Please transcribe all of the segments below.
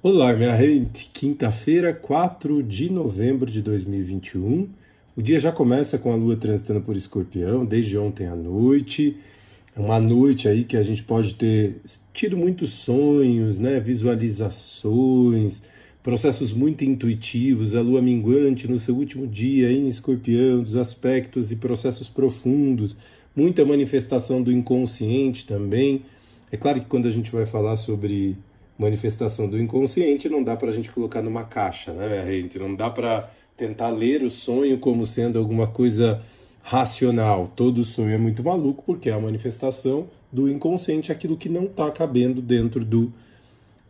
Olá, minha gente! Quinta-feira, 4 de novembro de 2021. O dia já começa com a lua transitando por escorpião, desde ontem à noite. É uma noite aí que a gente pode ter tido muitos sonhos, né? visualizações, processos muito intuitivos. A lua minguante no seu último dia em escorpião, dos aspectos e processos profundos. Muita manifestação do inconsciente também. É claro que quando a gente vai falar sobre manifestação do inconsciente não dá para a gente colocar numa caixa, né, gente? Não dá para tentar ler o sonho como sendo alguma coisa racional. Todo sonho é muito maluco porque é a manifestação do inconsciente, aquilo que não está cabendo dentro do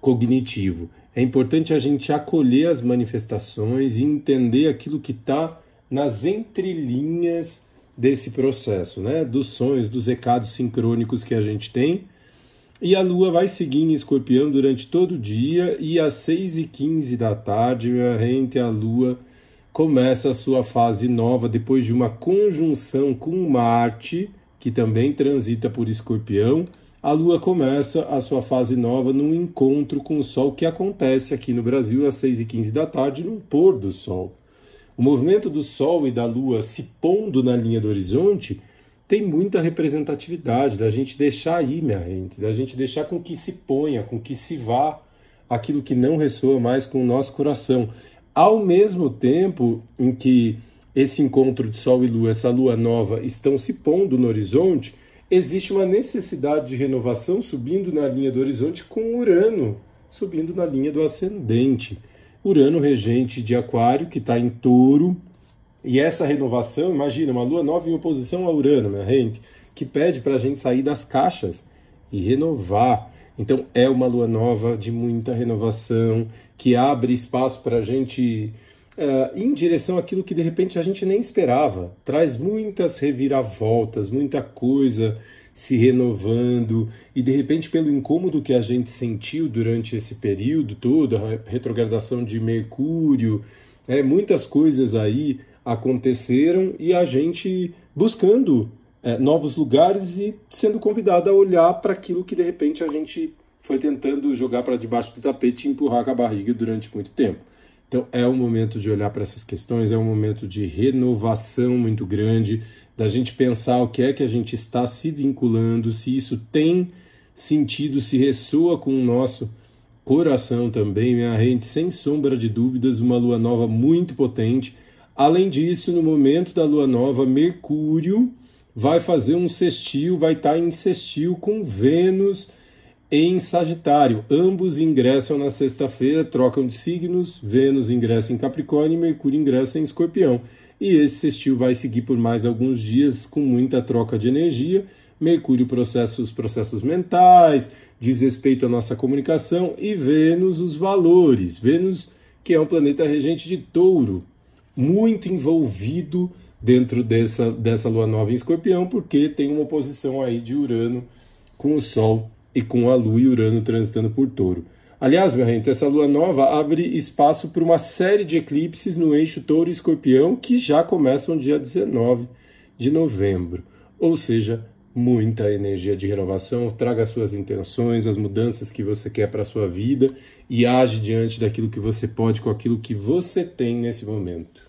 cognitivo. É importante a gente acolher as manifestações e entender aquilo que está nas entrelinhas desse processo, né? Dos sonhos, dos recados sincrônicos que a gente tem e a Lua vai seguir em escorpião durante todo o dia e às 6h15 da tarde, gente, a Lua começa a sua fase nova depois de uma conjunção com Marte, que também transita por escorpião. A Lua começa a sua fase nova num encontro com o Sol que acontece aqui no Brasil às 6h15 da tarde, num pôr do Sol. O movimento do Sol e da Lua se pondo na linha do horizonte tem muita representatividade, da gente deixar aí, minha gente, da gente deixar com que se ponha, com que se vá aquilo que não ressoa mais com o nosso coração. Ao mesmo tempo em que esse encontro de Sol e Lua, essa Lua nova, estão se pondo no horizonte, existe uma necessidade de renovação subindo na linha do horizonte com Urano subindo na linha do ascendente. Urano regente de Aquário, que está em touro, e essa renovação, imagina, uma lua nova em oposição a Urano, minha gente, que pede para a gente sair das caixas e renovar. Então é uma lua nova de muita renovação, que abre espaço para a gente uh, em direção àquilo que de repente a gente nem esperava. Traz muitas reviravoltas, muita coisa se renovando e de repente pelo incômodo que a gente sentiu durante esse período todo, a retrogradação de Mercúrio, é, muitas coisas aí aconteceram e a gente buscando é, novos lugares e sendo convidado a olhar para aquilo que de repente a gente foi tentando jogar para debaixo do tapete e empurrar com a barriga durante muito tempo. Então é um momento de olhar para essas questões, é um momento de renovação muito grande, da gente pensar o que é que a gente está se vinculando, se isso tem sentido, se ressoa com o nosso coração também, minha gente, sem sombra de dúvidas, uma lua nova muito potente Além disso, no momento da lua nova, Mercúrio vai fazer um sextil, vai estar tá em sextil com Vênus em Sagitário. Ambos ingressam na sexta-feira, trocam de signos, Vênus ingressa em Capricórnio e Mercúrio ingressa em Escorpião. E esse sextil vai seguir por mais alguns dias com muita troca de energia. Mercúrio processa os processos mentais, diz respeito à nossa comunicação, e Vênus os valores. Vênus, que é um planeta regente de touro, muito envolvido dentro dessa, dessa lua nova em escorpião, porque tem uma oposição aí de Urano com o Sol e com a Lua e Urano transitando por touro. Aliás, minha gente, essa lua nova abre espaço para uma série de eclipses no eixo touro e escorpião que já começam dia 19 de novembro. Ou seja, muita energia de renovação, traga as suas intenções, as mudanças que você quer para a sua vida e age diante daquilo que você pode com aquilo que você tem nesse momento.